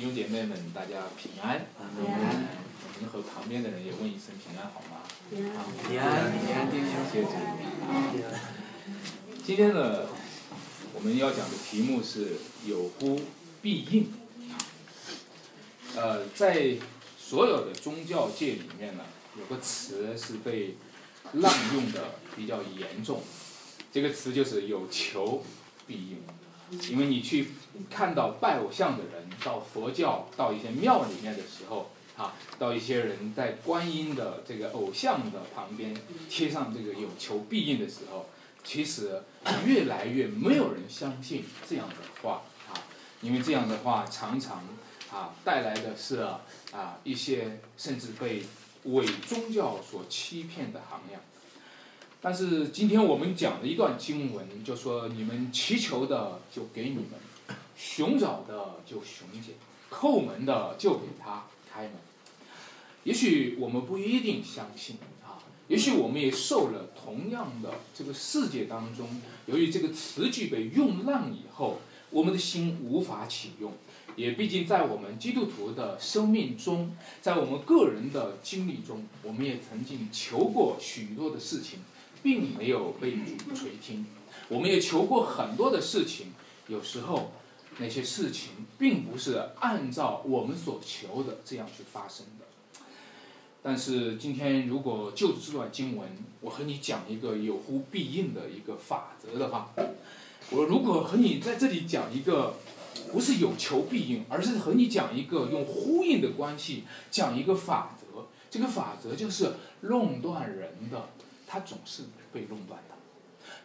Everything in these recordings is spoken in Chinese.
弟兄姐妹们，大家平安。平安。我们和旁边的人也问一声平安好吗？平安。平安，平安，弟兄谢谢。今天呢，我们要讲的题目是有呼必应。呃，在所有的宗教界里面呢，有个词是被滥用的比较严重，这个词就是有求必应。因为你去看到拜偶像的人，到佛教到一些庙里面的时候，啊，到一些人在观音的这个偶像的旁边贴上这个有求必应的时候，其实越来越没有人相信这样的话啊，因为这样的话常常啊带来的是啊一些甚至被伪宗教所欺骗的行量。但是今天我们讲的一段经文，就说你们祈求的就给你们，寻找的就寻见，叩门的就给他开门。也许我们不一定相信啊，也许我们也受了同样的这个世界当中，由于这个词句被用烂以后，我们的心无法启用。也毕竟在我们基督徒的生命中，在我们个人的经历中，我们也曾经求过许多的事情。并没有被主垂听，我们也求过很多的事情，有时候那些事情并不是按照我们所求的这样去发生的。但是今天如果就这段经文，我和你讲一个有呼必应的一个法则的话，我如果和你在这里讲一个不是有求必应，而是和你讲一个用呼应的关系讲一个法则，这个法则就是弄断人的。它总是被弄断的。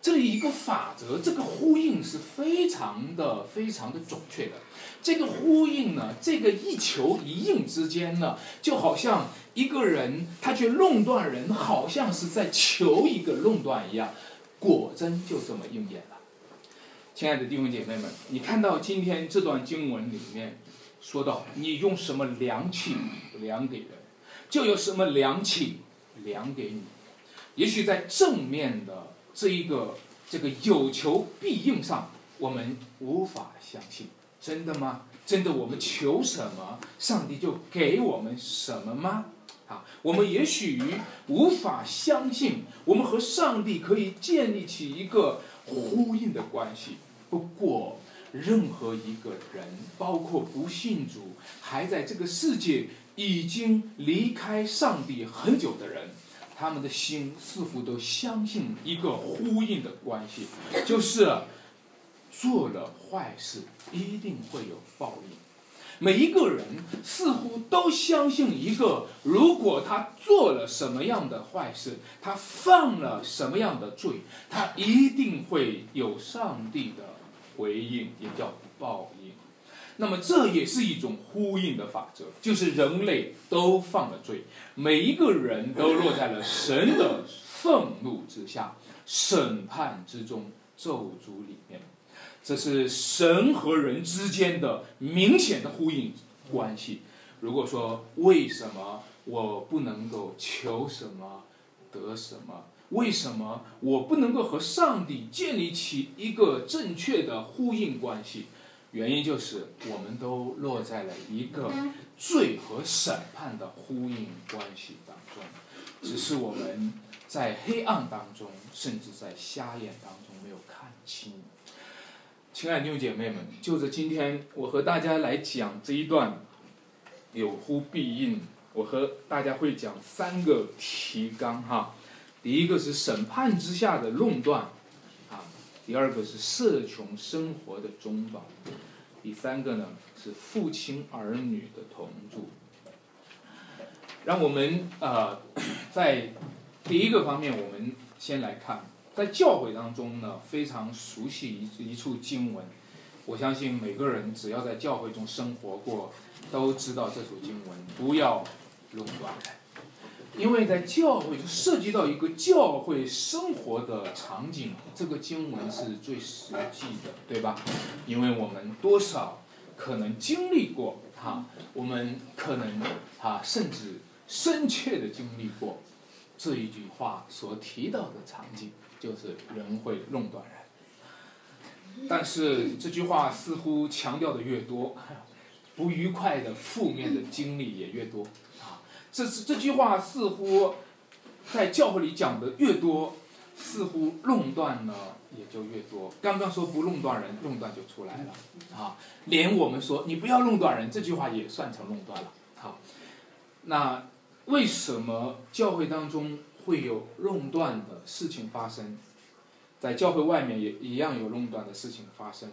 这一个法则，这个呼应是非常的、非常的准确的。这个呼应呢，这个一求一应之间呢，就好像一个人他去弄断人，好像是在求一个弄断一样，果真就这么应验了。亲爱的弟兄姐妹们，你看到今天这段经文里面说到，你用什么量器量给人，就有什么量器量给你。也许在正面的这一个这个有求必应上，我们无法相信，真的吗？真的我们求什么，上帝就给我们什么吗？啊，我们也许无法相信，我们和上帝可以建立起一个呼应的关系。不过，任何一个人，包括不信主，还在这个世界已经离开上帝很久的人。他们的心似乎都相信一个呼应的关系，就是做了坏事一定会有报应。每一个人似乎都相信一个，如果他做了什么样的坏事，他犯了什么样的罪，他一定会有上帝的回应，也叫报应。那么这也是一种呼应的法则，就是人类都犯了罪，每一个人都落在了神的愤怒之下、审判之中、咒诅里面。这是神和人之间的明显的呼应关系。如果说为什么我不能够求什么得什么？为什么我不能够和上帝建立起一个正确的呼应关系？原因就是我们都落在了一个罪和审判的呼应关系当中，只是我们在黑暗当中，甚至在瞎眼当中没有看清。亲爱的姐妹们，就着今天我和大家来讲这一段有呼必应，我和大家会讲三个提纲哈。第一个是审判之下的论断。第二个是社穷生活的中保，第三个呢是父亲儿女的同住。让我们呃在第一个方面，我们先来看，在教会当中呢非常熟悉一一处经文，我相信每个人只要在教会中生活过，都知道这处经文，不要垄断。因为在教会就涉及到一个教会生活的场景，这个经文是最实际的，对吧？因为我们多少可能经历过哈，我们可能哈甚至深切的经历过这一句话所提到的场景，就是人会弄断人。但是这句话似乎强调的越多，不愉快的、负面的经历也越多。这是这句话似乎在教会里讲的越多，似乎弄断呢也就越多。刚刚说不弄断人，弄断就出来了啊。连我们说你不要弄断人，这句话也算成弄断了。好，那为什么教会当中会有弄断的事情发生？在教会外面也一样有弄断的事情发生，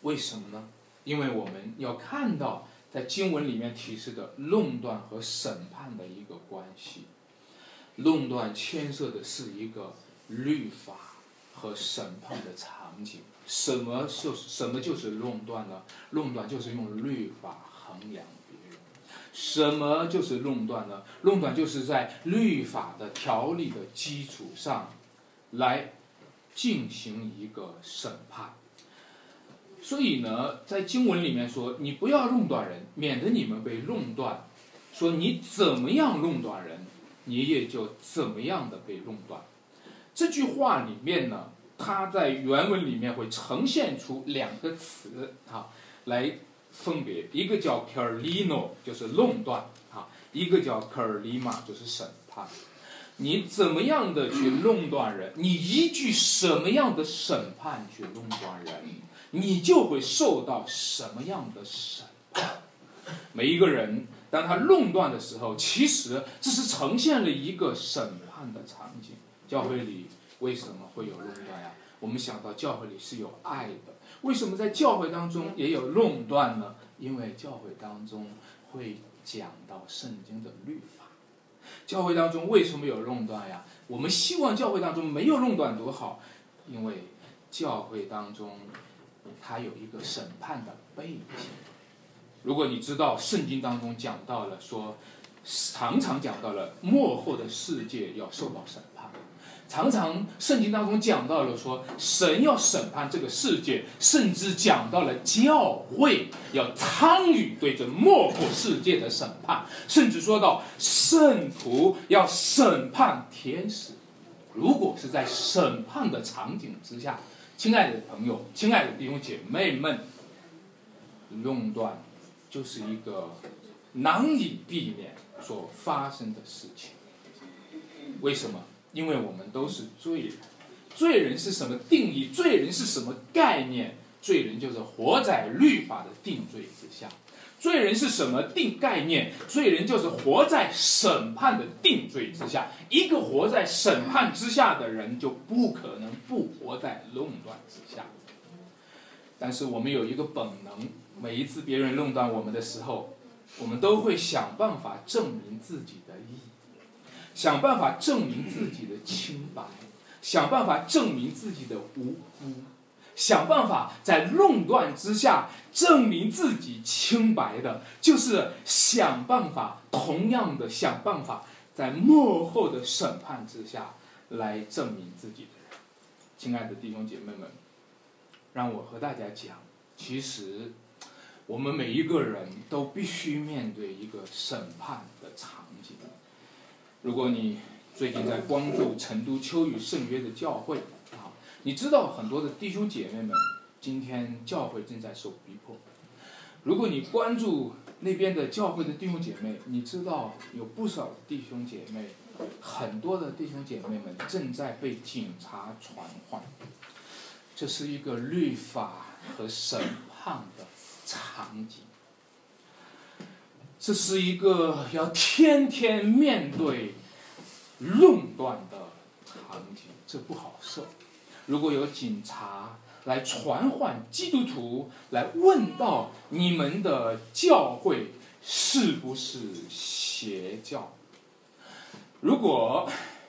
为什么呢？因为我们要看到在经文里面提示的论断和审判的一个关系，论断牵涉的是一个律法和审判的场景。什么就是什么就是论断呢？论断就是用律法衡量别人。什么就是论断呢？论断就是在律法的条例的基础上，来。进行一个审判，所以呢，在经文里面说，你不要弄断人，免得你们被弄断。说你怎么样弄断人，你也就怎么样的被弄断。这句话里面呢，它在原文里面会呈现出两个词啊，来分别，一个叫 carlino，就是弄断啊，一个叫 carlima，就是审判。你怎么样的去弄断人？你依据什么样的审判去弄断人，你就会受到什么样的审判。每一个人当他论断的时候，其实这是呈现了一个审判的场景。教会里为什么会有论断呀？我们想到教会里是有爱的，为什么在教会当中也有论断呢？因为教会当中会讲到圣经的律法。教会当中为什么有论断呀？我们希望教会当中没有论断多好，因为教会当中它有一个审判的背景。如果你知道圣经当中讲到了说，常常讲到了末后的世界要受到审判。常常圣经当中讲到了说，神要审判这个世界，甚至讲到了教会要参与对这末后世界的审判，甚至说到圣徒要审判天使。如果是在审判的场景之下，亲爱的朋友，亲爱的弟兄姐妹们，垄断就是一个难以避免所发生的事情。为什么？因为我们都是罪人，罪人是什么定义？罪人是什么概念？罪人就是活在律法的定罪之下。罪人是什么定概念？罪人就是活在审判的定罪之下。一个活在审判之下的人，就不可能不活在论断之下。但是我们有一个本能，每一次别人论断我们的时候，我们都会想办法证明自己的义。想办法证明自己的清白，想办法证明自己的无辜，想办法在论断之下证明自己清白的，就是想办法，同样的想办法，在幕后的审判之下来证明自己的人。亲爱的弟兄姐妹们，让我和大家讲，其实我们每一个人都必须面对一个审判的场景。如果你最近在关注成都秋雨圣约的教会，你知道很多的弟兄姐妹们今天教会正在受逼迫。如果你关注那边的教会的弟兄姐妹，你知道有不少弟兄姐妹，很多的弟兄姐妹们正在被警察传唤。这是一个律法和审判的场景。这是一个要天天面对论断的场景，这不好受。如果有警察来传唤基督徒，来问到你们的教会是不是邪教？如果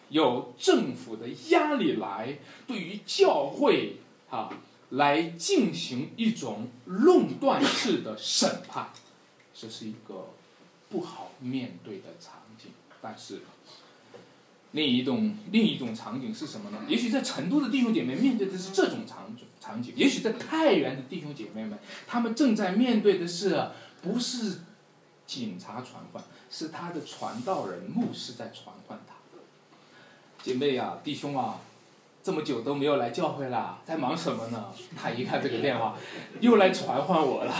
有政府的压力来对于教会啊来进行一种论断式的审判，这是一个。不好面对的场景，但是另一种另一种场景是什么呢？也许在成都的弟兄姐妹面对的是这种场景场景，也许在太原的弟兄姐妹们，他们正在面对的是不是警察传唤，是他的传道人牧师在传唤他。姐妹呀，弟兄啊，这么久都没有来教会了，在忙什么呢？他一看这个电话，又来传唤我了。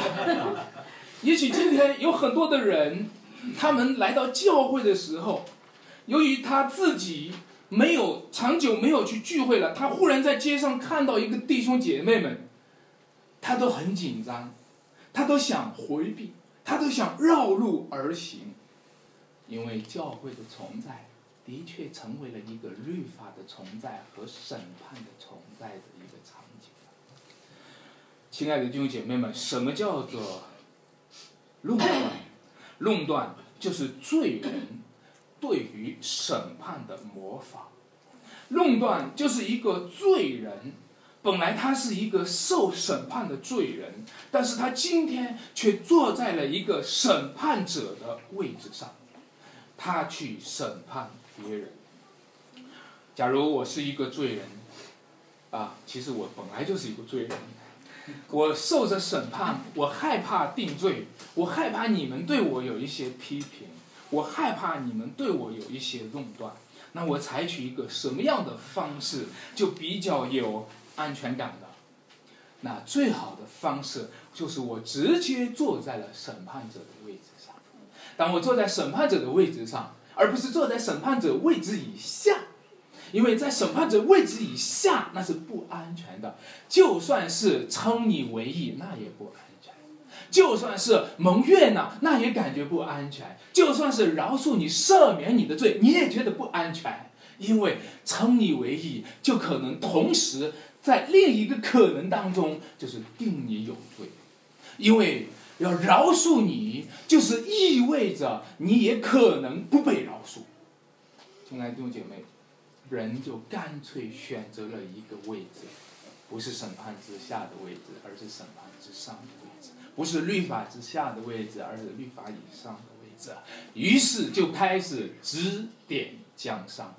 也许今天有很多的人，他们来到教会的时候，由于他自己没有长久没有去聚会了，他忽然在街上看到一个弟兄姐妹们，他都很紧张，他都想回避，他都想绕路而行，因为教会的存在的确成为了一个律法的存在和审判的存在的一个场景。亲爱的弟兄姐妹们，什么叫做？论断，论断就是罪人对于审判的模仿。论断就是一个罪人，本来他是一个受审判的罪人，但是他今天却坐在了一个审判者的位置上，他去审判别人。假如我是一个罪人，啊，其实我本来就是一个罪人。我受着审判，我害怕定罪，我害怕你们对我有一些批评，我害怕你们对我有一些垄断。那我采取一个什么样的方式就比较有安全感的？那最好的方式就是我直接坐在了审判者的位置上。当我坐在审判者的位置上，而不是坐在审判者位置以下。因为在审判者位置以下，那是不安全的。就算是称你为义，那也不安全；就算是蒙悦纳，那也感觉不安全；就算是饶恕你、赦免你的罪，你也觉得不安全。因为称你为义，就可能同时在另一个可能当中，就是定你有罪。因为要饶恕你，就是意味着你也可能不被饶恕。亲爱的弟兄姐妹。人就干脆选择了一个位置，不是审判之下的位置，而是审判之上的位置；不是律法之下的位置，而是律法以上的位置。于是就开始指点江山，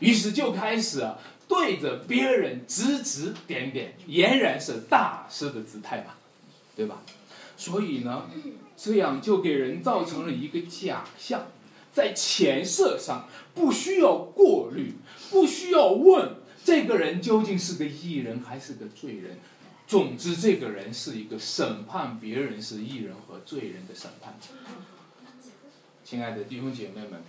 于是就开始对着别人指指点点，俨然是大师的姿态嘛，对吧？所以呢，这样就给人造成了一个假象，在前设上不需要过滤。不需要问这个人究竟是个艺人还是个罪人，总之这个人是一个审判别人是艺人和罪人的审判者。亲爱的弟兄姐妹们，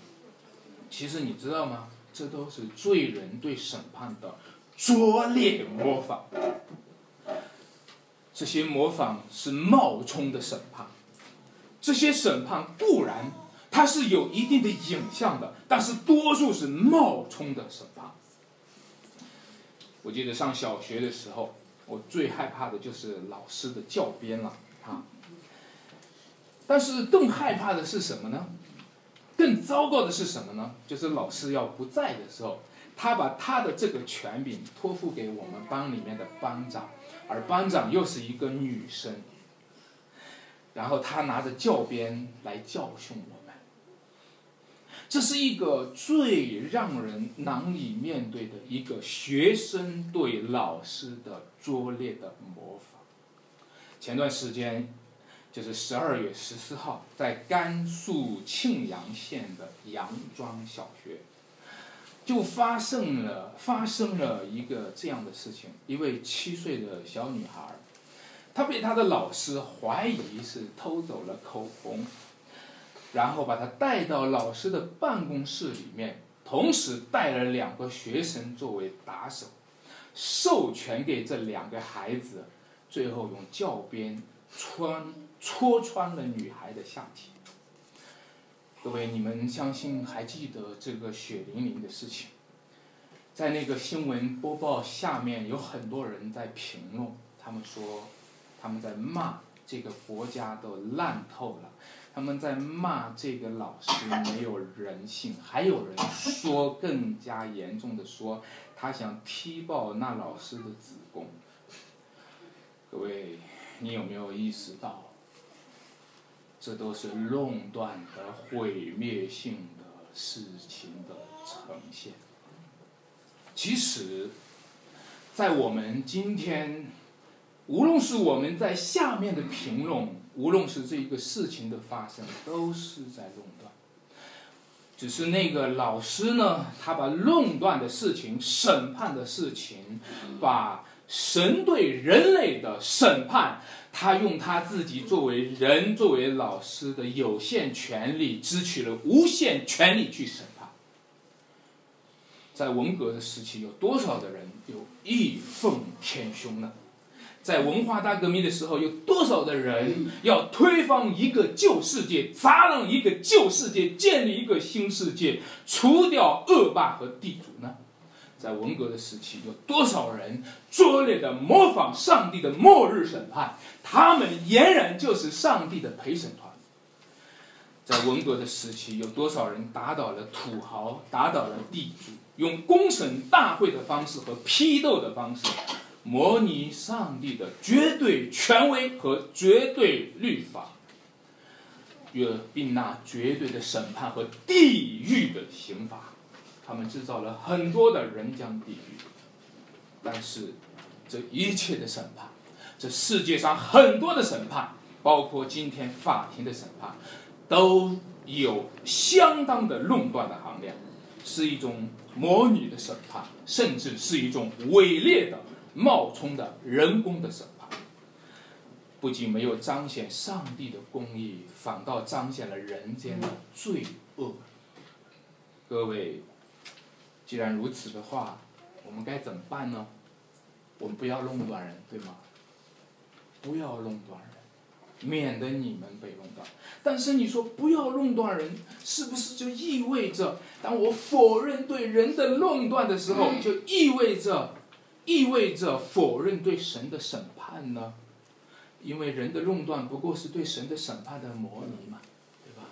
其实你知道吗？这都是罪人对审判的拙劣模仿。这些模仿是冒充的审判，这些审判固然。它是有一定的影像的，但是多数是冒充的审判。我记得上小学的时候，我最害怕的就是老师的教鞭了啊。但是更害怕的是什么呢？更糟糕的是什么呢？就是老师要不在的时候，他把他的这个权柄托付给我们班里面的班长，而班长又是一个女生，然后他拿着教鞭来教训我。这是一个最让人难以面对的一个学生对老师的拙劣的模仿。前段时间，就是十二月十四号，在甘肃庆阳县的杨庄小学，就发生了发生了一个这样的事情：一位七岁的小女孩，她被她的老师怀疑是偷走了口红。然后把他带到老师的办公室里面，同时带了两个学生作为打手，授权给这两个孩子，最后用教鞭穿戳穿了女孩的下体。各位，你们相信还记得这个血淋淋的事情？在那个新闻播报下面，有很多人在评论，他们说他们在骂这个国家都烂透了。他们在骂这个老师没有人性，还有人说更加严重的说，他想踢爆那老师的子宫。各位，你有没有意识到，这都是论断的毁灭性的事情的呈现？其实，在我们今天，无论是我们在下面的评论。无论是这一个事情的发生，都是在论断。只是那个老师呢，他把论断的事情、审判的事情，把神对人类的审判，他用他自己作为人、作为老师的有限权利，支取了无限权利去审判。在文革的时期，有多少的人有义愤填胸呢？在文化大革命的时候，有多少的人要推翻一个旧世界，砸烂一个旧世界，建立一个新世界，除掉恶霸和地主呢？在文革的时期，有多少人拙劣的模仿上帝的末日审判？他们俨然就是上帝的陪审团。在文革的时期，有多少人打倒了土豪，打倒了地主，用公审大会的方式和批斗的方式，模拟上帝的绝对权威和绝对律法，并并那绝对的审判和地狱的刑罚。他们制造了很多的人间地狱，但是这一切的审判，这世界上很多的审判，包括今天法庭的审判，都有相当的论断的含量，是一种模拟的审判，甚至是一种伪劣的冒充的人工的审判，不仅没有彰显上帝的公义，反倒彰显了人间的罪恶。各位。既然如此的话，我们该怎么办呢？我们不要弄断人，对吗？不要弄断人，免得你们被弄断。但是你说不要弄断人，是不是就意味着，当我否认对人的弄断的时候，就意味着，意味着否认对神的审判呢？因为人的论断不过是对神的审判的模拟嘛。对吧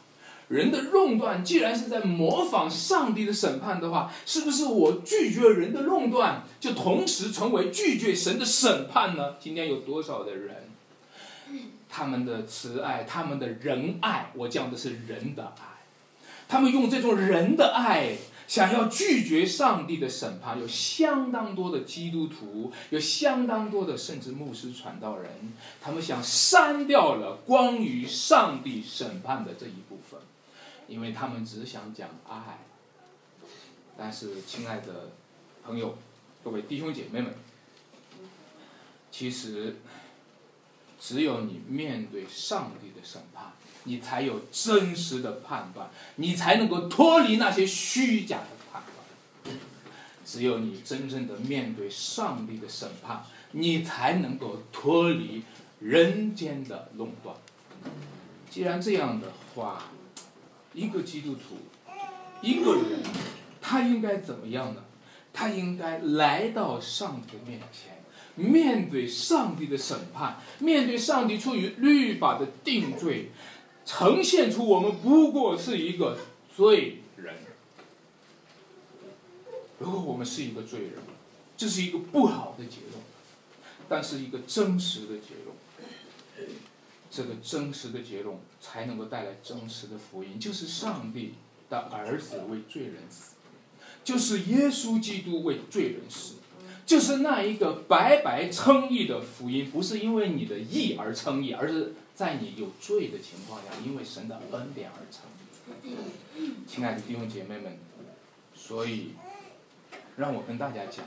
人的论断既然是在模仿上帝的审判的话，是不是我拒绝人的论断，就同时成为拒绝神的审判呢？今天有多少的人，他们的慈爱，他们的仁爱，我讲的是人的爱，他们用这种人的爱，想要拒绝上帝的审判，有相当多的基督徒，有相当多的甚至牧师传道人，他们想删掉了关于上帝审判的这一部分。因为他们只想讲爱，但是亲爱的朋友，各位弟兄姐妹们，其实只有你面对上帝的审判，你才有真实的判断，你才能够脱离那些虚假的判断。只有你真正的面对上帝的审判，你才能够脱离人间的垄断。既然这样的话，一个基督徒，一个人，他应该怎么样呢？他应该来到上帝面前，面对上帝的审判，面对上帝出于律法的定罪，呈现出我们不过是一个罪人。如果我们是一个罪人，这是一个不好的结论，但是一个真实的结论。这个真实的结论才能够带来真实的福音，就是上帝的儿子为罪人死，就是耶稣基督为罪人死，就是那一个白白称义的福音，不是因为你的义而称义，而是在你有罪的情况下，因为神的恩典而成。亲爱的弟兄姐妹们，所以让我跟大家讲，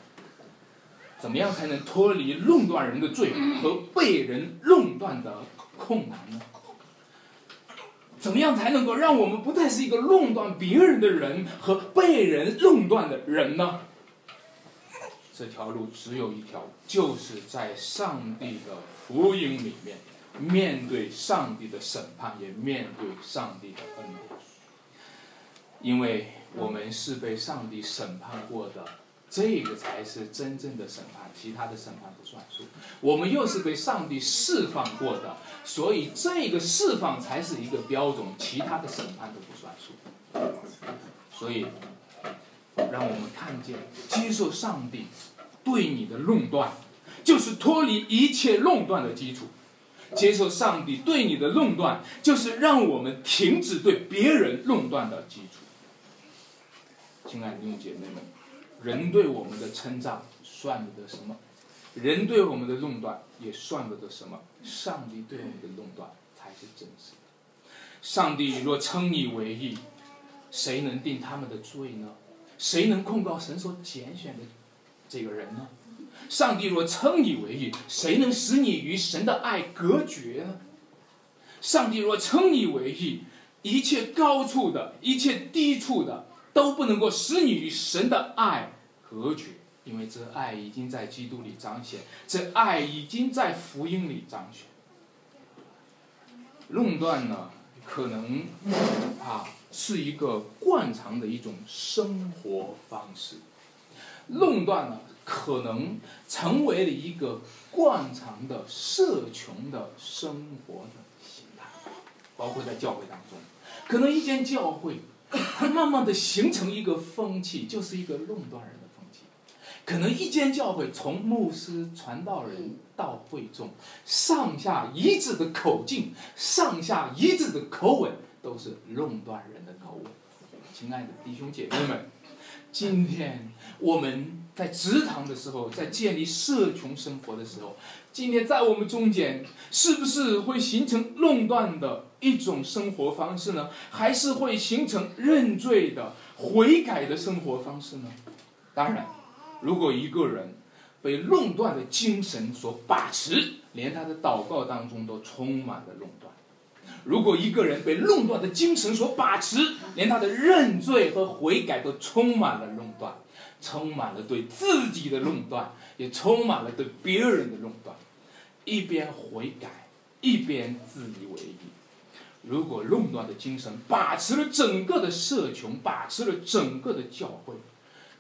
怎么样才能脱离弄断人的罪和被人弄断的？困难呢？怎么样才能够让我们不再是一个弄断别人的人和被人弄断的人呢？这条路只有一条，就是在上帝的福音里面，面对上帝的审判，也面对上帝的恩典，因为我们是被上帝审判过的。这个才是真正的审判，其他的审判不算数。我们又是被上帝释放过的，所以这个释放才是一个标准，其他的审判都不算数。所以，让我们看见，接受上帝对你的论断，就是脱离一切论断的基础；接受上帝对你的论断，就是让我们停止对别人论断的基础。亲爱的弟兄姐妹们。人对我们的称赞算不得什么，人对我们的论断也算不得什么。上帝对我们的论断才是真实的。上帝若称你为义，谁能定他们的罪呢？谁能控告神所拣选的这个人呢？上帝若称你为义，谁能使你与神的爱隔绝呢？上帝若称你为义，一切高处的一切低处的都不能够使你与神的爱隔绝，因为这爱已经在基督里彰显，这爱已经在福音里彰显。论断呢，可能啊是一个惯常的一种生活方式，论断呢可能成为了一个惯常的社穷的生活的形态，包括在教会当中，可能一间教会，它慢慢的形成一个风气，就是一个垄断人的风气，可能一间教会从牧师、传道人。到会众，上下一致的口径，上下一致的口吻，都是垄断人的口吻。亲爱的弟兄姐妹们，今天我们在职堂的时候，在建立社群生活的时候，今天在我们中间，是不是会形成垄断的一种生活方式呢？还是会形成认罪的悔改的生活方式呢？当然，如果一个人，被垄断的精神所把持，连他的祷告当中都充满了论断。如果一个人被垄断的精神所把持，连他的认罪和悔改都充满了论断，充满了对自己的论断，也充满了对别人的论断，一边悔改，一边自以为意。如果论断的精神把持了整个的社群，把持了整个的教会。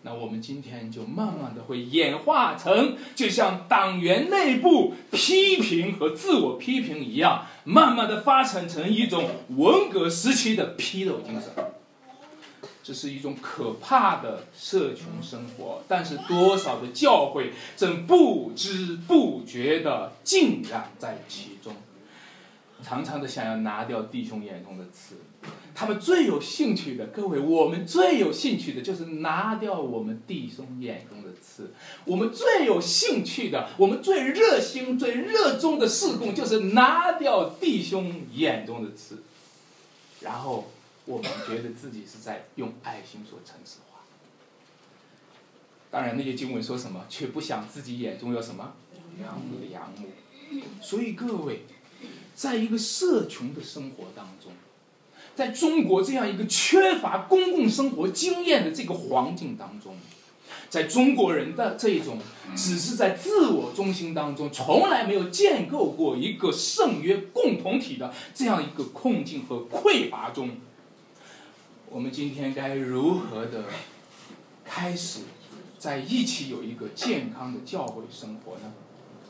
那我们今天就慢慢的会演化成，就像党员内部批评和自我批评一样，慢慢的发展成一种文革时期的批斗精神。这是一种可怕的社群生活，但是多少的教会正不知不觉的浸染在其中。常常的想要拿掉弟兄眼中的刺，他们最有兴趣的，各位，我们最有兴趣的就是拿掉我们弟兄眼中的刺。我们最有兴趣的，我们最热心、最热衷的事工，就是拿掉弟兄眼中的刺。然后我们觉得自己是在用爱心所城市化。当然，那些经文说什么，却不想自己眼中有什么良木。所以各位。在一个社穷的生活当中，在中国这样一个缺乏公共生活经验的这个环境当中，在中国人的这种只是在自我中心当中，从来没有建构过一个圣约共同体的这样一个困境和匮乏中，我们今天该如何的开始在一起有一个健康的教会生活呢？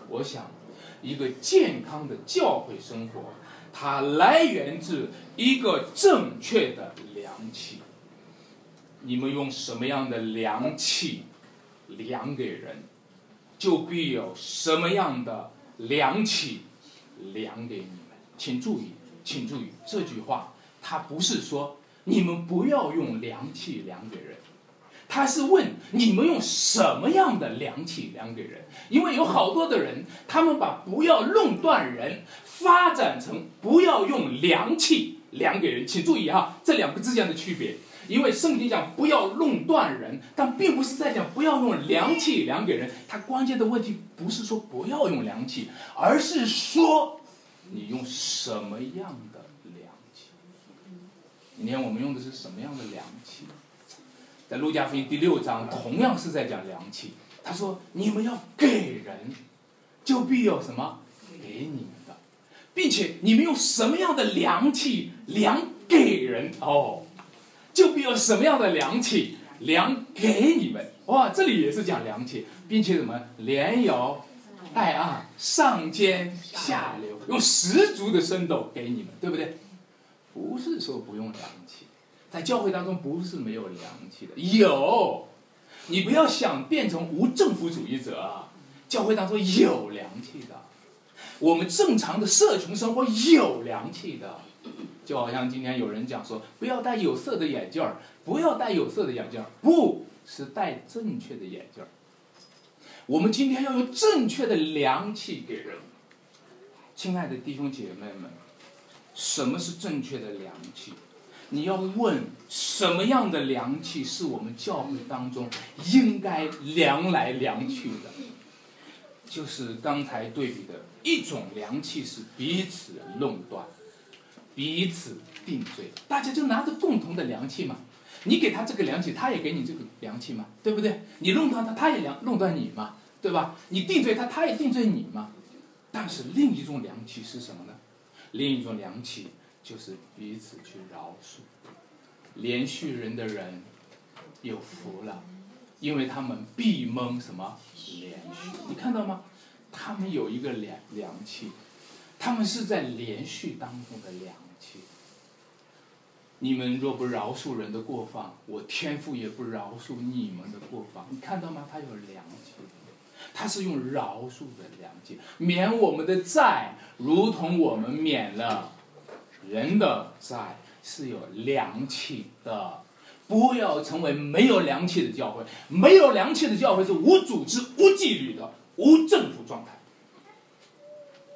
我想。一个健康的教会生活，它来源自一个正确的良气。你们用什么样的良气量给人，就必有什么样的良气量给你们。请注意，请注意这句话，它不是说你们不要用良气量给人。他是问你们用什么样的凉气量给人？因为有好多的人，他们把不要弄断人发展成不要用凉气量给人。请注意哈，这两个之间的区别。因为圣经讲不要弄断人，但并不是在讲不要用凉气量给人。它关键的问题不是说不要用凉气，而是说你用什么样的。今天我们用的是什么样的量器？在路加福音第六章，同样是在讲良气。他说：“你们要给人，就必有什么给你们的，并且你们用什么样的良气量给人哦，就必有什么样的良气量给你们。哇，这里也是讲良气，并且什么连摇带按，上尖下流，用十足的深度给你们，对不对？不是说不用良气。”在教会当中不是没有良气的，有，你不要想变成无政府主义者啊！教会当中有良气的，我们正常的社群生活有良气的，就好像今天有人讲说，不要戴有色的眼镜儿，不要戴有色的眼镜儿，不是戴正确的眼镜儿。我们今天要用正确的良气给人，亲爱的弟兄姐妹们，什么是正确的良气？你要问什么样的良气是我们教会当中应该量来量去的？就是刚才对比的一种凉气是彼此弄断，彼此定罪，大家就拿着共同的凉气嘛。你给他这个凉气，他也给你这个凉气嘛，对不对？你弄断他，他也量弄断你嘛，对吧？你定罪他，他也定罪你嘛。但是另一种凉气是什么呢？另一种凉气就是彼此去饶恕，连续人的人有福了，因为他们必蒙什么连续？你看到吗？他们有一个凉凉气，他们是在连续当中的凉气。你们若不饶恕人的过犯，我天父也不饶恕你们的过犯。你看到吗？他有凉气，他是用饶恕的凉气，免我们的债，如同我们免了人的债，是有良气的。不要成为没有良气的教会，没有良气的教会是无组织、无纪律的、无政府状态。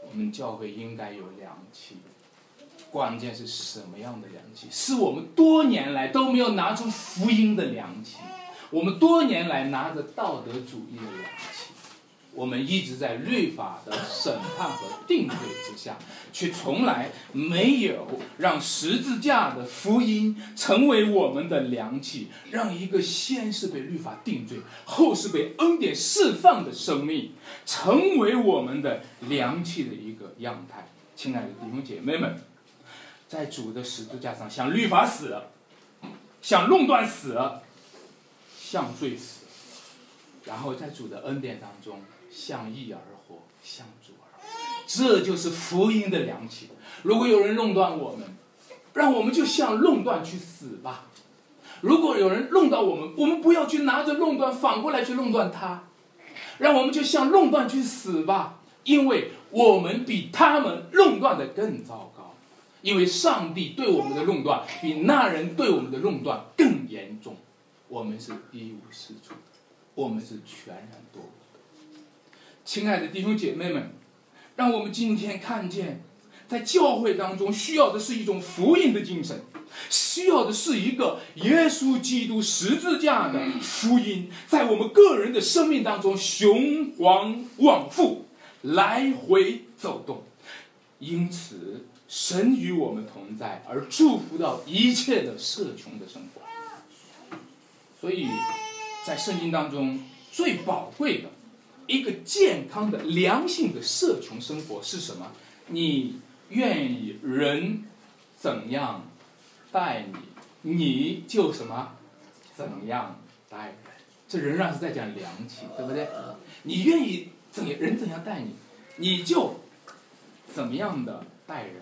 我们教会应该有良气。关键是什么样的良气？是我们多年来都没有拿出福音的良气，我们多年来拿着道德主义的良气，我们一直在律法的审判和定罪之下，却从来没有让十字架的福音成为我们的良器，让一个先是被律法定罪，后是被恩典释放的生命，成为我们的良器的一个样态。亲爱的弟兄姐妹们。在主的十字架上，向律法死，向弄断死，像罪死，然后在主的恩典当中，向义而活，向主而活。这就是福音的良气。如果有人弄断我们，让我们就向弄断去死吧。如果有人弄到我们，我们不要去拿着弄断，反过来去弄断他，让我们就向弄断去死吧，因为我们比他们弄断的更糟糕。因为上帝对我们的弄断比那人对我们的弄断更严重，我们是一无是处，我们是全然堕落。亲爱的弟兄姐妹们，让我们今天看见，在教会当中需要的是一种福音的精神，需要的是一个耶稣基督十字架的福音，在我们个人的生命当中循环往复，来回走动，因此。神与我们同在，而祝福到一切的社穷的生活。所以，在圣经当中最宝贵的一个健康的良性的社群生活是什么？你愿意人怎样待你，你就什么怎样待人。这仍然是在讲良情，对不对？你愿意怎人怎样待你，你就怎么样的待人。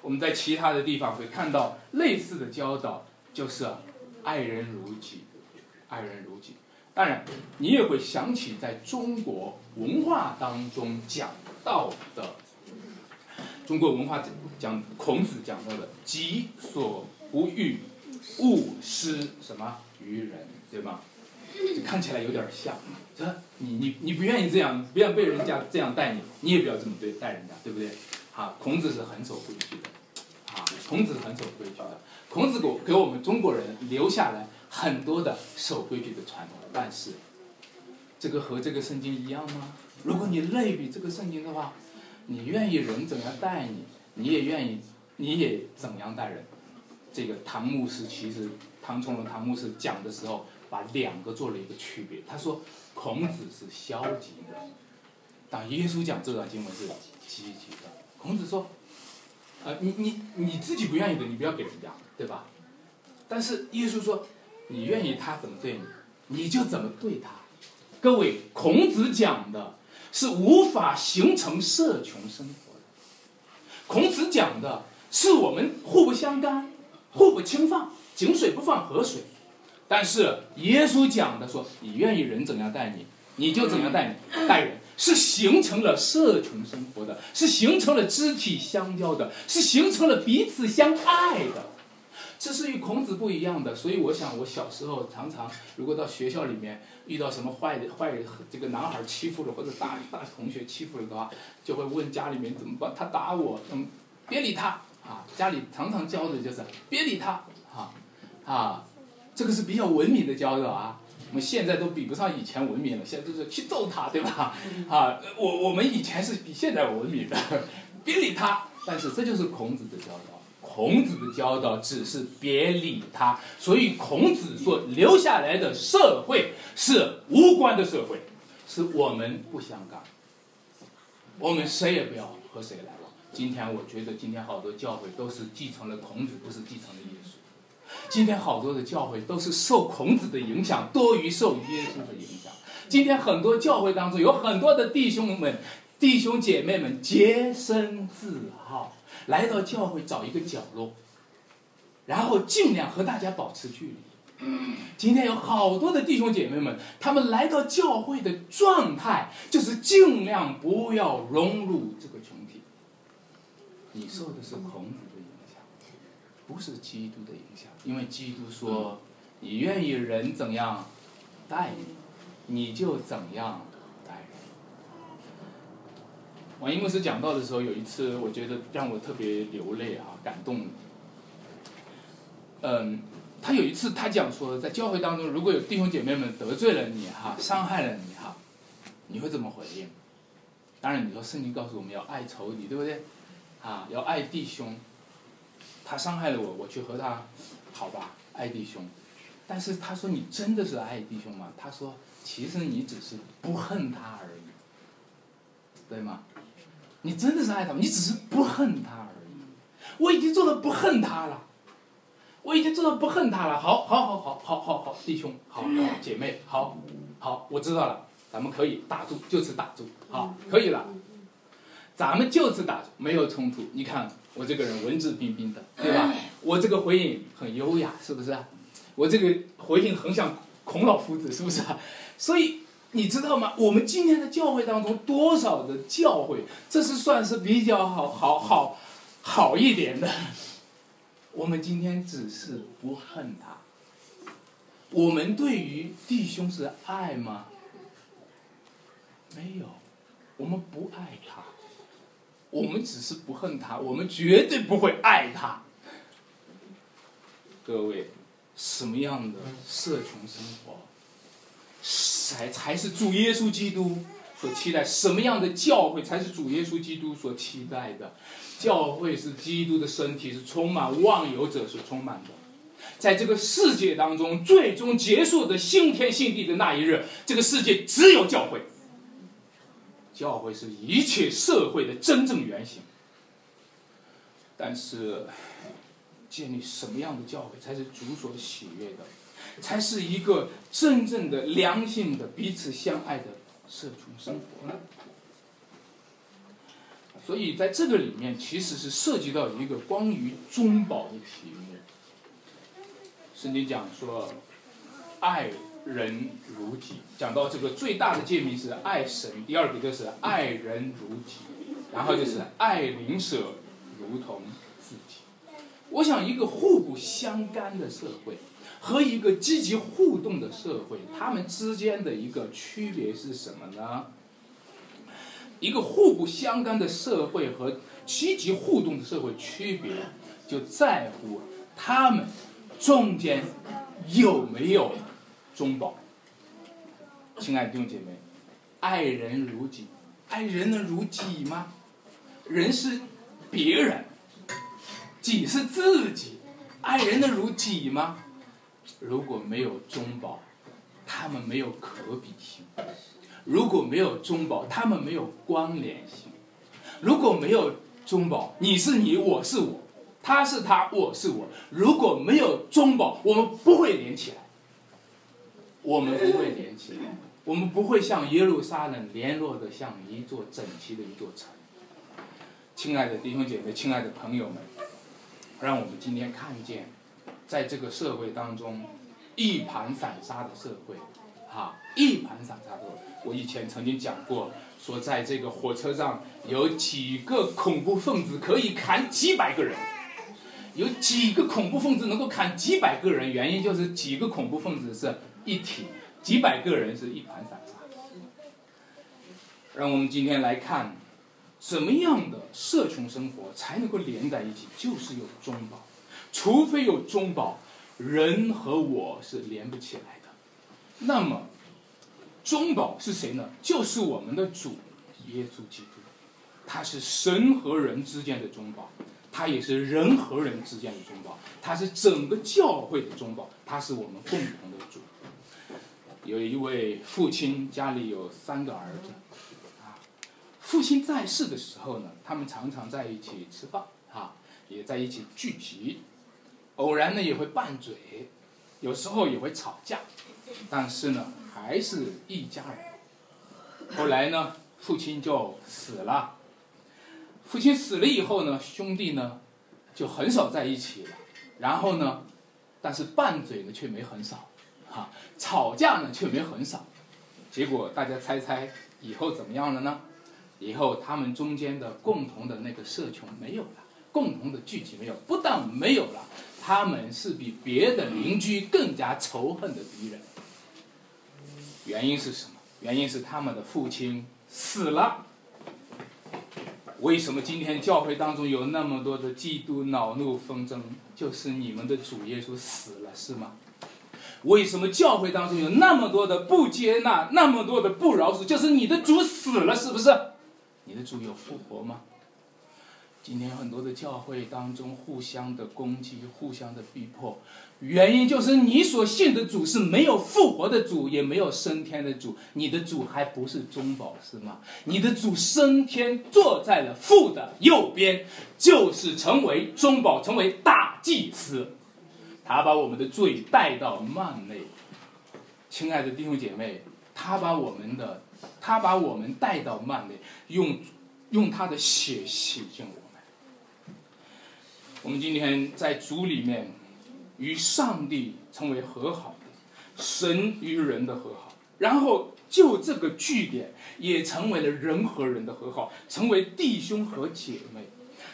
我们在其他的地方会看到类似的教导，就是爱人如己，爱人如己。当然，你也会想起在中国文化当中讲到的，中国文化讲孔子讲到的“己所不欲，勿施什么于人”，对吗？就看起来有点像。这你你你不愿意这样，不要被人家这样待你，你也不要这么对待人家，对不对？啊，孔子是很守规矩的，啊，孔子很守规矩的。孔子给给我们中国人留下来很多的守规矩的传统。但是，这个和这个圣经一样吗？如果你类比这个圣经的话，你愿意人怎样待你，你也愿意，你也怎样待人。这个唐牧师其实，唐崇荣唐牧师讲的时候，把两个做了一个区别。他说，孔子是消极的，但耶稣讲这段经文是积极的。孔子说：“呃，你你你自己不愿意的，你不要给人家，对吧？但是耶稣说，你愿意他怎么对你，你就怎么对他。各位，孔子讲的是无法形成社群生活的。孔子讲的是我们互不相干，互不侵犯，井水不犯河水。但是耶稣讲的说，你愿意人怎样待你，你就怎样待你待人。”是形成了社群生活的，是形成了肢体相交的，是形成了彼此相爱的。这是与孔子不一样的。所以我想，我小时候常常如果到学校里面遇到什么坏的坏这个男孩欺负了或者大大同学欺负了的话，就会问家里面怎么办？他打我，嗯，别理他啊。家里常常教的就是别理他啊啊，这个是比较文明的教导啊。我们现在都比不上以前文明了，现在都是去揍他，对吧？啊，我我们以前是比现在文明的，别理他。但是这就是孔子的教导，孔子的教导只是别理他。所以孔子所留下来的社会是无关的社会，是我们不相干，我们谁也不要和谁来往。今天我觉得，今天好多教会都是继承了孔子，不是继承了耶稣。今天好多的教会都是受孔子的影响多于受耶稣的影响。今天很多教会当中有很多的弟兄们、弟兄姐妹们洁身自好，来到教会找一个角落，然后尽量和大家保持距离。今天有好多的弟兄姐妹们，他们来到教会的状态就是尽量不要融入这个群体。你受的是孔子的影响。不是基督的影响，因为基督说：“你愿意人怎样待你，你就怎样。”王一牧师讲到的时候，有一次我觉得让我特别流泪啊，感动。嗯，他有一次他讲说，在教会当中，如果有弟兄姐妹们得罪了你哈，伤害了你哈，你会怎么回应？当然，你说圣经告诉我们要爱仇敌，对不对？啊，要爱弟兄。他伤害了我，我去和他，好吧，爱弟兄。但是他说：“你真的是爱弟兄吗？”他说：“其实你只是不恨他而已，对吗？你真的是爱他，你只是不恨他而已。我已经做到不恨他了，我已经做到不恨他了。好，好，好，好，好，好，好，弟兄，好，姐妹，好，好，我知道了，咱们可以打住，就此打住，好，可以了，咱们就此打住，没有冲突。你看。”我这个人文质彬彬的，对吧？我这个回应很优雅，是不是？我这个回应很像孔老夫子，是不是？所以你知道吗？我们今天的教会当中，多少的教会，这是算是比较好好好好一点的。我们今天只是不恨他。我们对于弟兄是爱吗？没有，我们不爱他。我们只是不恨他，我们绝对不会爱他。各位，什么样的社群生活，才才是主耶稣基督所期待？什么样的教会才是主耶稣基督所期待的？教会是基督的身体，是充满忘友者所充满的。在这个世界当中，最终结束的新天新地的那一日，这个世界只有教会。教会是一切社会的真正原型，但是建立什么样的教会才是主所喜悦的，才是一个真正的良性的彼此相爱的社群生活呢？所以在这个里面，其实是涉及到一个关于中保的题目。圣经讲说，爱。人如己，讲到这个最大的诫命是爱神，第二个就是爱人如己，然后就是爱邻舍如同自己。我想，一个互不相干的社会和一个积极互动的社会，他们之间的一个区别是什么呢？一个互不相干的社会和积极互动的社会区别，就在乎他们中间有没有。中保，亲爱的弟兄姐妹，爱人如己，爱人能如己吗？人是别人，己是自己，爱人能如己吗？如果没有中保，他们没有可比性；如果没有中保，他们没有关联性；如果没有中保，你是你，我是我，他是他，我是我。如果没有中保，我们不会连起来。我们不会连起来，我们不会像耶路撒冷联络的像一座整齐的一座城。亲爱的弟兄姐妹，亲爱的朋友们，让我们今天看见，在这个社会当中，一盘散沙的社会，哈，一盘散沙的。我以前曾经讲过，说在这个火车上有几个恐怖分子可以砍几百个人，有几个恐怖分子能够砍几百个人，原因就是几个恐怖分子是。一体几百个人是一盘散沙。让我们今天来看，什么样的社群生活才能够连在一起？就是有中保，除非有中保，人和我是连不起来的。那么中保是谁呢？就是我们的主耶稣基督，他是神和人之间的中保，他也是人和人之间的中保，他是整个教会的中保，他是我们共同的主。有一位父亲家里有三个儿子，啊，父亲在世的时候呢，他们常常在一起吃饭，啊，也在一起聚集，偶然呢也会拌嘴，有时候也会吵架，但是呢还是一家人。后来呢，父亲就死了，父亲死了以后呢，兄弟呢就很少在一起了，然后呢，但是拌嘴呢却没很少。哈，吵架呢却没很少，结果大家猜猜以后怎么样了呢？以后他们中间的共同的那个社群没有了，共同的聚集没有，不但没有了，他们是比别的邻居更加仇恨的敌人。原因是什么？原因是他们的父亲死了。为什么今天教会当中有那么多的嫉妒、恼怒、纷争？就是你们的主耶稣死了，是吗？为什么教会当中有那么多的不接纳，那么多的不饶恕？就是你的主死了，是不是？你的主有复活吗？今天很多的教会当中互相的攻击，互相的逼迫，原因就是你所信的主是没有复活的主，也没有升天的主。你的主还不是中保，是吗？你的主升天，坐在了父的右边，就是成为中保，成为大祭司。他把我们的罪带到幔内，亲爱的弟兄姐妹，他把我们的，他把我们带到幔内，用用他的血洗净我。我们今天在主里面与上帝成为和好的，神与人的和好，然后就这个据点也成为了人和人的和好，成为弟兄和姐妹。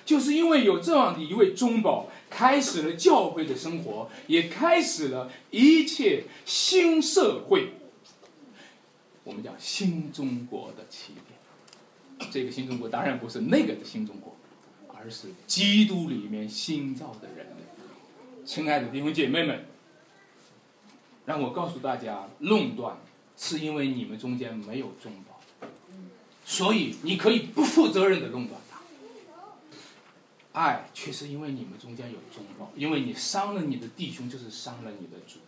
就是因为有这样的一位中保，开始了教会的生活，也开始了一切新社会。我们讲新中国的起点，这个新中国当然不是那个的新中国，而是基督里面新造的人。亲爱的弟兄姐妹们，让我告诉大家，论断是因为你们中间没有中保，所以你可以不负责任的论断它。爱却是因为你们中间有中宝，因为你伤了你的弟兄，就是伤了你的主，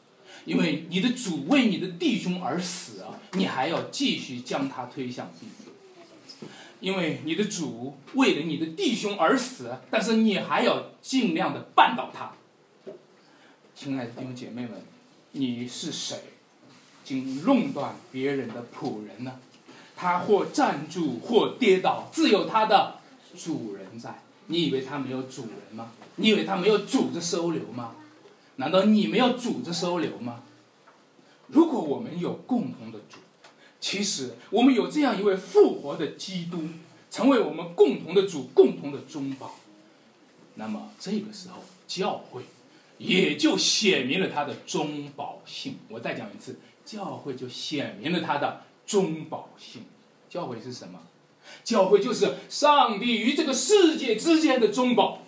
因为你的主为你的弟兄而死啊，你还要继续将他推向地狱，因为你的主为了你的弟兄而死，但是你还要尽量的绊倒他。亲爱的弟兄姐妹们，你是谁？竟弄断别人的仆人呢？他或站住，或跌倒，自有他的主人在。你以为他没有主人吗？你以为他没有主子收留吗？难道你没有主子收留吗？如果我们有共同的主，其实我们有这样一位复活的基督，成为我们共同的主、共同的中保，那么这个时候教会也就显明了他的中保性。我再讲一次，教会就显明了他的中保性。教会是什么？教会就是上帝与这个世界之间的中保。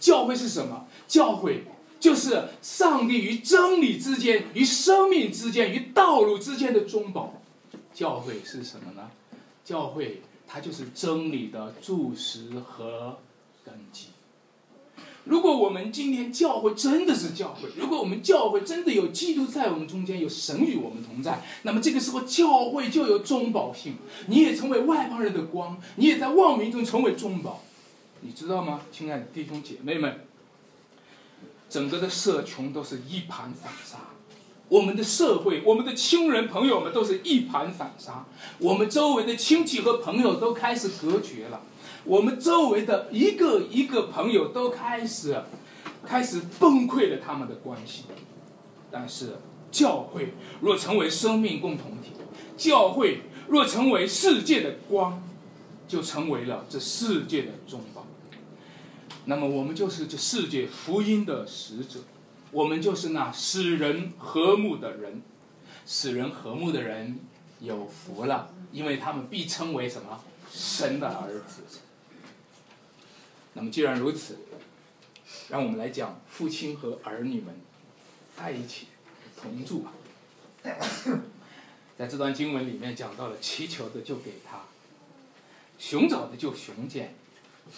教会是什么？教会就是上帝与真理之间、与生命之间、与道路之间的中保。教会是什么呢？教会它就是真理的柱石和根基。如果我们今天教会真的是教会，如果我们教会真的有基督在我们中间，有神与我们同在，那么这个时候教会就有中保性。你也成为外邦人的光，你也在望民中成为中保，你知道吗，亲爱的弟兄姐妹们？整个的社群都是一盘散沙，我们的社会，我们的亲人朋友们都是一盘散沙，我们周围的亲戚和朋友都开始隔绝了。我们周围的一个一个朋友都开始，开始崩溃了他们的关系。但是教会若成为生命共同体，教会若成为世界的光，就成为了这世界的中保。那么我们就是这世界福音的使者，我们就是那使人和睦的人，使人和睦的人有福了，因为他们必称为什么神的儿子。那么既然如此，让我们来讲父亲和儿女们在一起同住吧。在这段经文里面讲到了，祈求的就给他，寻找的就寻见，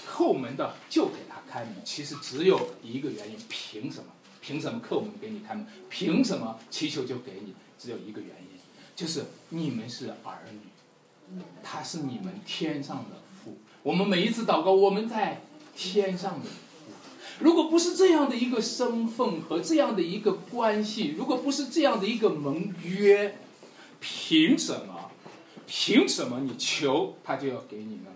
叩门的就给他开门。其实只有一个原因，凭什么？凭什么叩门给你开门？凭什么祈求就给你？只有一个原因，就是你们是儿女，他是你们天上的父。我们每一次祷告，我们在天上的父。如果不是这样的一个身份和这样的一个关系，如果不是这样的一个盟约，凭什么？凭什么你求他就要给你呢？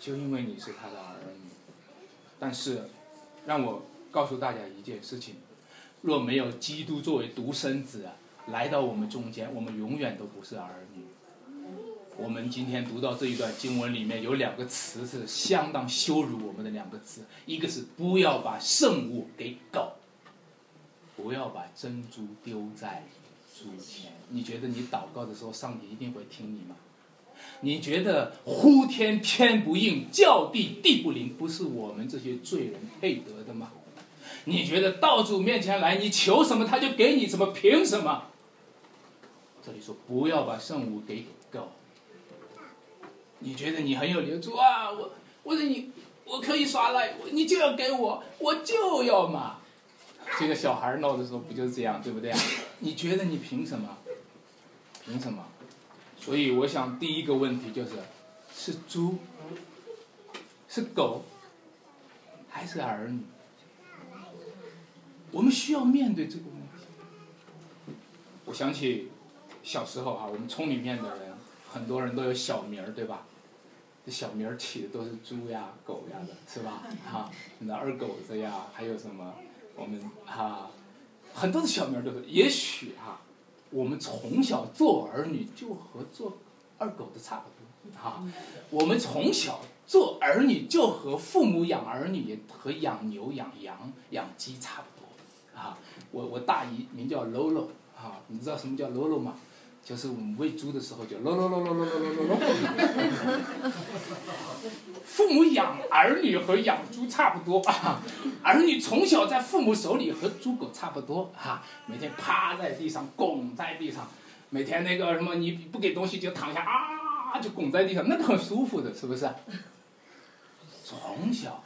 就因为你是他的儿女。但是，让我告诉大家一件事情：若没有基督作为独生子来到我们中间，我们永远都不是儿女。我们今天读到这一段经文里面有两个词是相当羞辱我们的两个词，一个是不要把圣物给狗，不要把珍珠丢在猪前。你觉得你祷告的时候，上帝一定会听你吗？你觉得呼天天不应，叫地地不灵，不是我们这些罪人配得的吗？你觉得到主面前来，你求什么他就给你什么？凭什么？这里说不要把圣物给狗。你觉得你很有灵珠啊？我，我说你，我可以耍赖，你就要给我，我就要嘛。这个小孩闹的时候不就是这样，对不对？你觉得你凭什么？凭什么？所以我想第一个问题就是，是猪，是狗，还是儿女？我们需要面对这个问题。我想起小时候啊，我们村里面的人，很多人都有小名儿，对吧？这小名儿起的都是猪呀、狗呀的，是吧？哈，那二狗子呀，还有什么？我们哈，很多的小名儿都是。也许哈，我们从小做儿女就和做二狗子差不多，哈。我们从小做儿女就和父母养儿女和养牛、养羊、养鸡差不多，啊。我我大姨名叫喽喽，哈，你知道什么叫喽喽吗？就是我们喂猪的时候，就咯咯咯咯咯咯咯咯。父母养儿女和养猪差不多啊，儿女从小在父母手里和猪狗差不多哈，每天趴在地上，拱在地上，每天那个什么你不给东西就躺下啊，就拱在地上，那个很舒服的，是不是？从小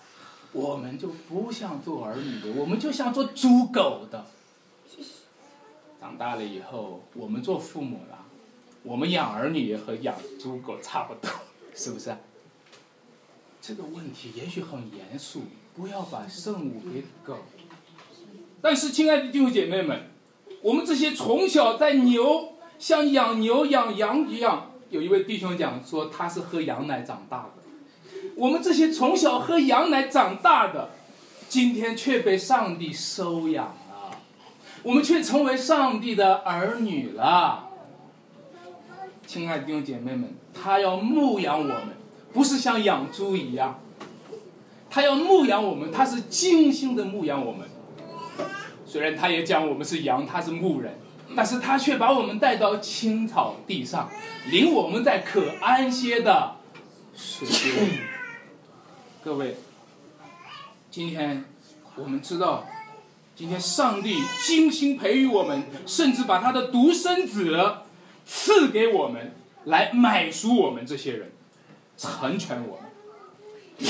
我们就不像做儿女的，我们就像做猪狗的。长大了以后，我们做父母了，我们养儿女也和养猪狗差不多，是不是？这个问题也许很严肃，不要把圣物给狗。但是，亲爱的弟兄姐妹们，我们这些从小在牛像养牛养羊一样，有一位弟兄讲说他是喝羊奶长大的。我们这些从小喝羊奶长大的，今天却被上帝收养了。我们却成为上帝的儿女了，亲爱的弟兄姐妹们，他要牧养我们，不是像养猪一样，他要牧养我们，他是精心的牧养我们。虽然他也讲我们是羊，他是牧人，但是他却把我们带到青草地上，领我们在可安歇的水边。各位，今天我们知道。今天，上帝精心培育我们，甚至把他的独生子赐给我们，来买赎我们这些人，成全我们。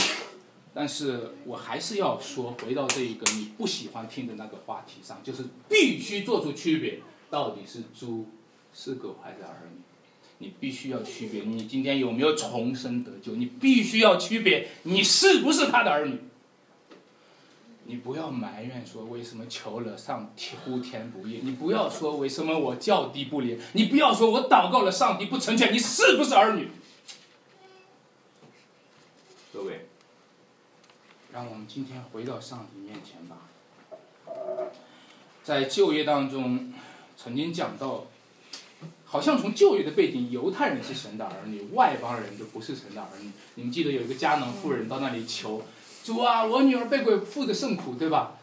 但是我还是要说，回到这一个你不喜欢听的那个话题上，就是必须做出区别，到底是猪、是狗还是儿女？你必须要区别。你今天有没有重生得救？你必须要区别，你是不是他的儿女？你不要埋怨说为什么求了上天呼天不应，你不要说为什么我叫地不灵，你不要说我祷告了上帝不成全，你是不是儿女？各位，让我们今天回到上帝面前吧。在就业当中，曾经讲到，好像从旧约的背景，犹太人是神的儿女，外邦人就不是神的儿女。你们记得有一个迦南妇人到那里求。主啊，我女儿被鬼附的甚苦，对吧？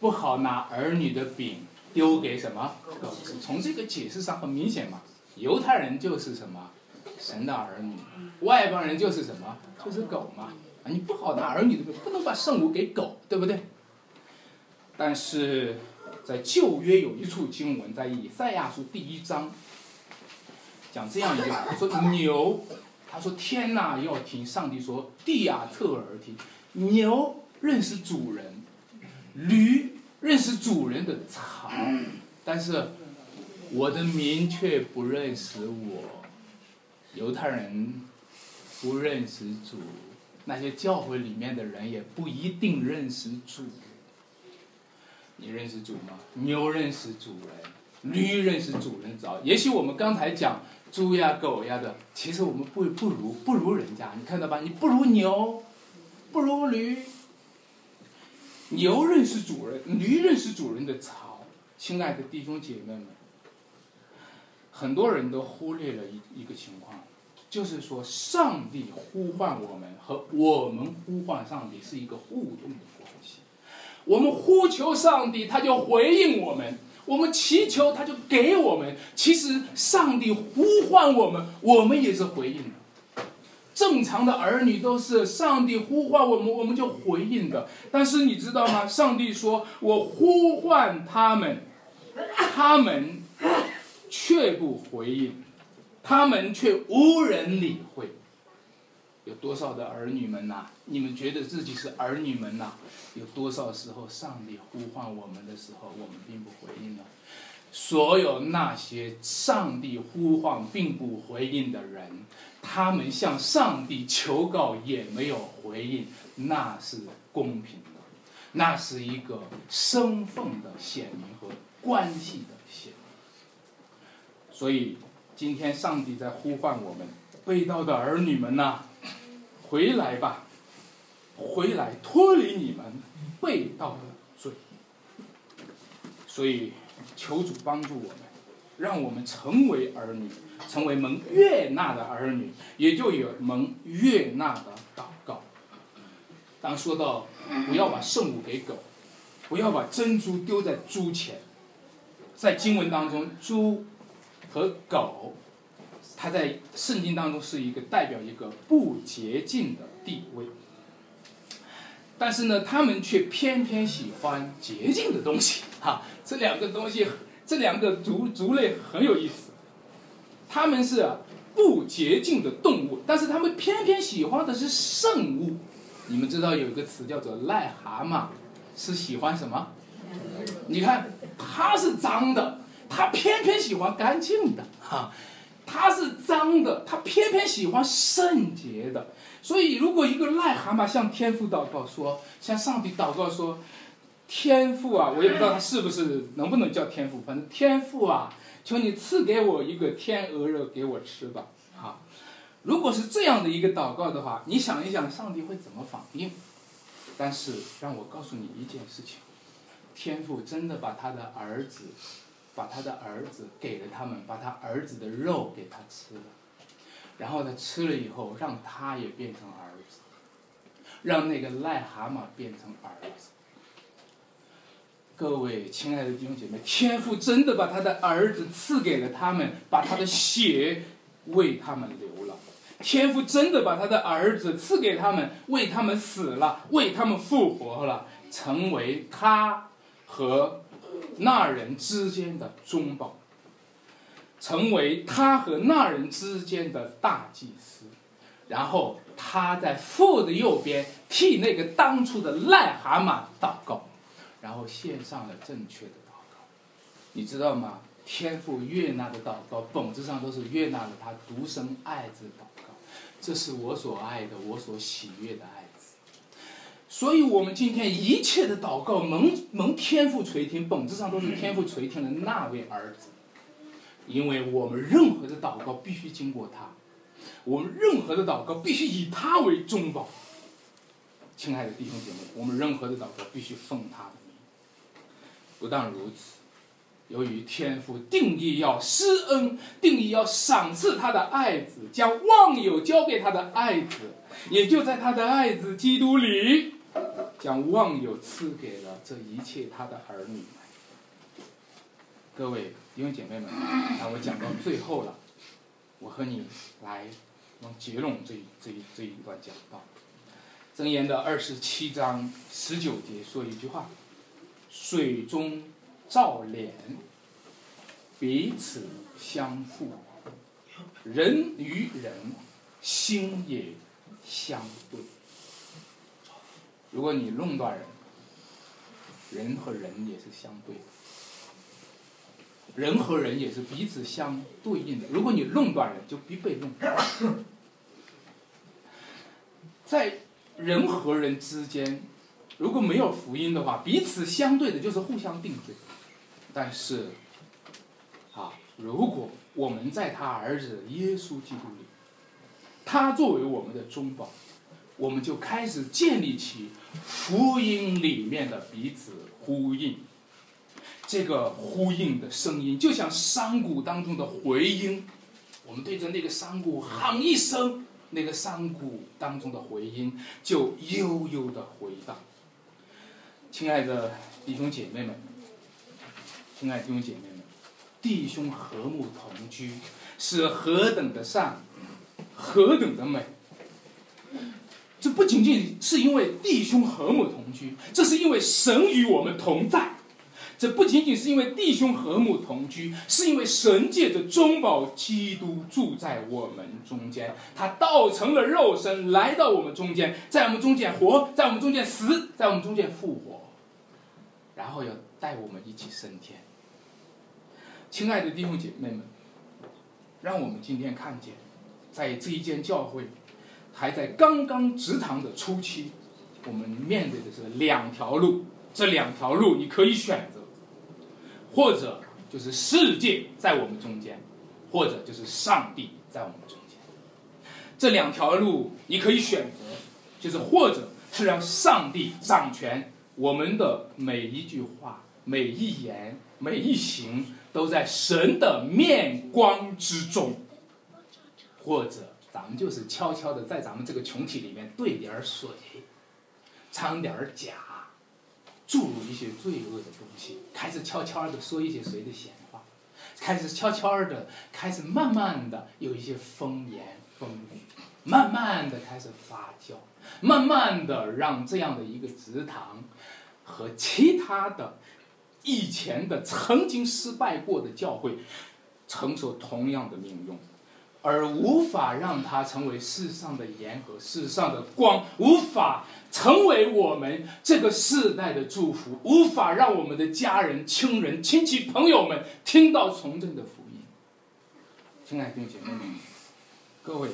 不好拿儿女的饼丢给什么狗？从这个解释上很明显嘛，犹太人就是什么神的儿女，外邦人就是什么就是狗嘛。啊，你不好拿儿女的饼，不能把圣物给狗，对不对？但是在旧约有一处经文，在以赛亚书第一章，讲这样一句话：他说牛，他说天呐要听上帝说，地啊特耳听。牛认识主人，驴认识主人的槽，但是我的民却不认识我。犹太人不认识主，那些教会里面的人也不一定认识主。你认识主吗？牛认识主人，驴认识主人早。也许我们刚才讲猪呀、狗呀的，其实我们不不如不如人家，你看到吧？你不如牛，不如驴。牛认识主人，驴认识主人的槽。亲爱的弟兄姐妹们，很多人都忽略了一一个情况，就是说，上帝呼唤我们和我们呼唤上帝是一个互动的关系。我们呼求上帝，他就回应我们；我们祈求，他就给我们。其实，上帝呼唤我们，我们也是回应的。正常的儿女都是上帝呼唤我们，我们就回应的。但是你知道吗？上帝说：“我呼唤他们，他们却不回应，他们却无人理会。”有多少的儿女们呐？你们觉得自己是儿女们呐？有多少时候上帝呼唤我们的时候，我们并不回应呢？所有那些上帝呼唤并不回应的人，他们向上帝求告也没有回应，那是公平的，那是一个身份的显明和关系的显明。所以今天上帝在呼唤我们被盗的儿女们呐，回来吧，回来脱离你们被盗的罪。所以求主帮助我们，让我们成为儿女，成为蒙悦纳的儿女，也就有蒙悦纳的祷告。当说到不要把圣物给狗，不要把珍珠丢在猪前，在经文当中，猪和狗。它在圣经当中是一个代表一个不洁净的地位，但是呢，他们却偏偏喜欢洁净的东西。哈，这两个东西，这两个族族类很有意思。他们是不洁净的动物，但是他们偏偏喜欢的是圣物。你们知道有一个词叫做癞蛤蟆，是喜欢什么？你看，它是脏的，它偏偏喜欢干净的。哈。他是脏的，他偏偏喜欢圣洁的。所以，如果一个癞蛤蟆向天父祷告说，向上帝祷告说：“天父啊，我也不知道他是不是能不能叫天父，反正天父啊，求你赐给我一个天鹅肉给我吃吧。”好，如果是这样的一个祷告的话，你想一想，上帝会怎么反应？但是，让我告诉你一件事情：天父真的把他的儿子。把他的儿子给了他们，把他儿子的肉给他吃了，然后他吃了以后，让他也变成儿子，让那个癞蛤蟆变成儿子。各位亲爱的弟兄姐妹，天父真的把他的儿子赐给了他们，把他的血为他们流了。天父真的把他的儿子赐给他们，为他们死了，为他们复活了，成为他和。那人之间的中保，成为他和那人之间的大祭司，然后他在父的右边替那个当初的癞蛤蟆祷告，然后献上了正确的祷告。你知道吗？天父悦纳的祷告，本质上都是悦纳了他独生爱子祷告。这是我所爱的，我所喜悦的爱。所以，我们今天一切的祷告，蒙蒙天赋垂听，本质上都是天赋垂听的那位儿子。因为我们任何的祷告必须经过他，我们任何的祷告必须以他为中保。亲爱的弟兄姐妹，我们任何的祷告必须奉他的名。不但如此，由于天赋定义要施恩，定义要赏赐他的爱子，将忘友交给他的爱子，也就在他的爱子基督里。将万有赐给了这一切他的儿女们。各位弟兄姐妹们，那我讲到最后了，我和你来用结拢这这一这一段讲到。箴言的二十七章十九节说一句话：水中照脸，彼此相互，人与人心也相对。如果你弄断人，人和人也是相对的，人和人也是彼此相对应的。如果你弄断人，就必被弄。在人和人之间，如果没有福音的话，彼此相对的就是互相定罪。但是，啊，如果我们在他儿子耶稣基督里，他作为我们的中保，我们就开始建立起福音里面的彼此呼应。这个呼应的声音，就像山谷当中的回音，我们对着那个山谷喊一声。那个山谷当中的回音就悠悠的回荡。亲爱的弟兄姐妹们，亲爱的弟兄姐妹们，弟兄和睦同居是何等的善，何等的美。这不仅仅是因为弟兄和睦同居，这是因为神与我们同在。这不仅仅是因为弟兄和睦同居，是因为神借着中保基督住在我们中间，他道成了肉身来到我们中间，在我们中间活，在我们中间死，在我们中间复活，然后要带我们一起升天。亲爱的弟兄姐妹们，让我们今天看见，在这一间教会还在刚刚植堂的初期，我们面对的是两条路，这两条路你可以选择。或者就是世界在我们中间，或者就是上帝在我们中间，这两条路你可以选择，就是或者是让上帝掌权，我们的每一句话、每一言、每一行都在神的面光之中，或者咱们就是悄悄的在咱们这个群体里面兑点水，掺点假。注入一些罪恶的东西，开始悄悄的说一些谁的闲话，开始悄悄的，开始慢慢的有一些风言风语，慢慢的开始发酵，慢慢的让这样的一个祠堂和其他的以前的曾经失败过的教会承受同样的命运。而无法让它成为世上的盐和世上的光，无法成为我们这个世代的祝福，无法让我们的家人、亲人、亲戚、朋友们听到从政的福音。亲爱的弟兄姐妹们，各位，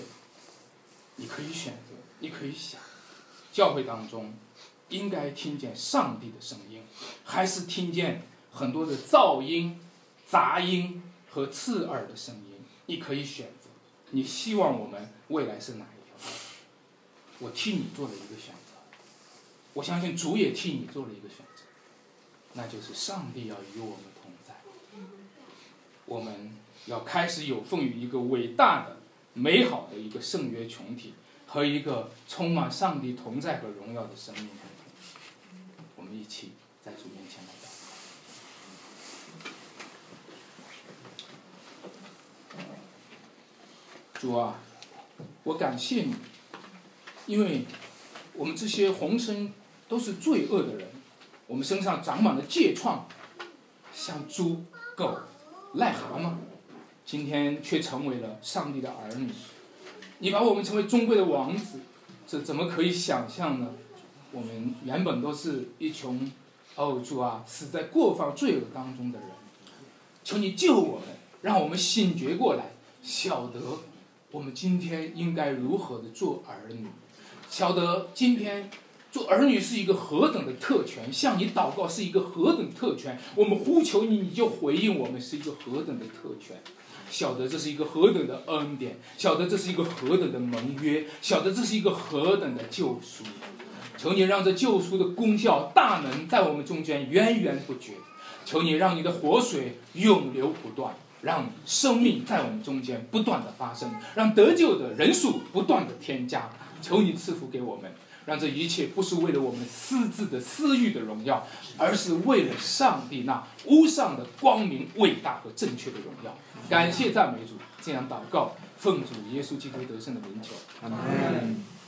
你可以选择，你可以想，教会当中应该听见上帝的声音，还是听见很多的噪音、杂音和刺耳的声音？你可以选。你希望我们未来是哪一条？我替你做了一个选择，我相信主也替你做了一个选择，那就是上帝要与我们同在，我们要开始有奉于一个伟大的、美好的一个圣约群体和一个充满上帝同在和荣耀的生命。我们一起在主面前来。主啊，我感谢你，因为我们这些红身都是罪恶的人，我们身上长满了疥疮，像猪、狗、癞蛤蟆，今天却成为了上帝的儿女。你把我们成为尊贵的王子，这怎么可以想象呢？我们原本都是一群，哦主啊，死在过犯罪恶当中的人，求你救我们，让我们醒觉过来，晓得。我们今天应该如何的做儿女？晓得今天做儿女是一个何等的特权，向你祷告是一个何等特权。我们呼求你，你就回应我们，是一个何等的特权。晓得这是一个何等的恩典，晓得这是一个何等的盟约，晓得这是一个何等的救赎。求你让这救赎的功效大能在我们中间源源不绝。求你让你的活水永流不断。让生命在我们中间不断的发生，让得救的人数不断的添加。求你赐福给我们，让这一切不是为了我们私自的私欲的荣耀，而是为了上帝那无上的光明、伟大和正确的荣耀。感谢赞美主，这样祷告，奉主耶稣基督得胜的名求，阿门。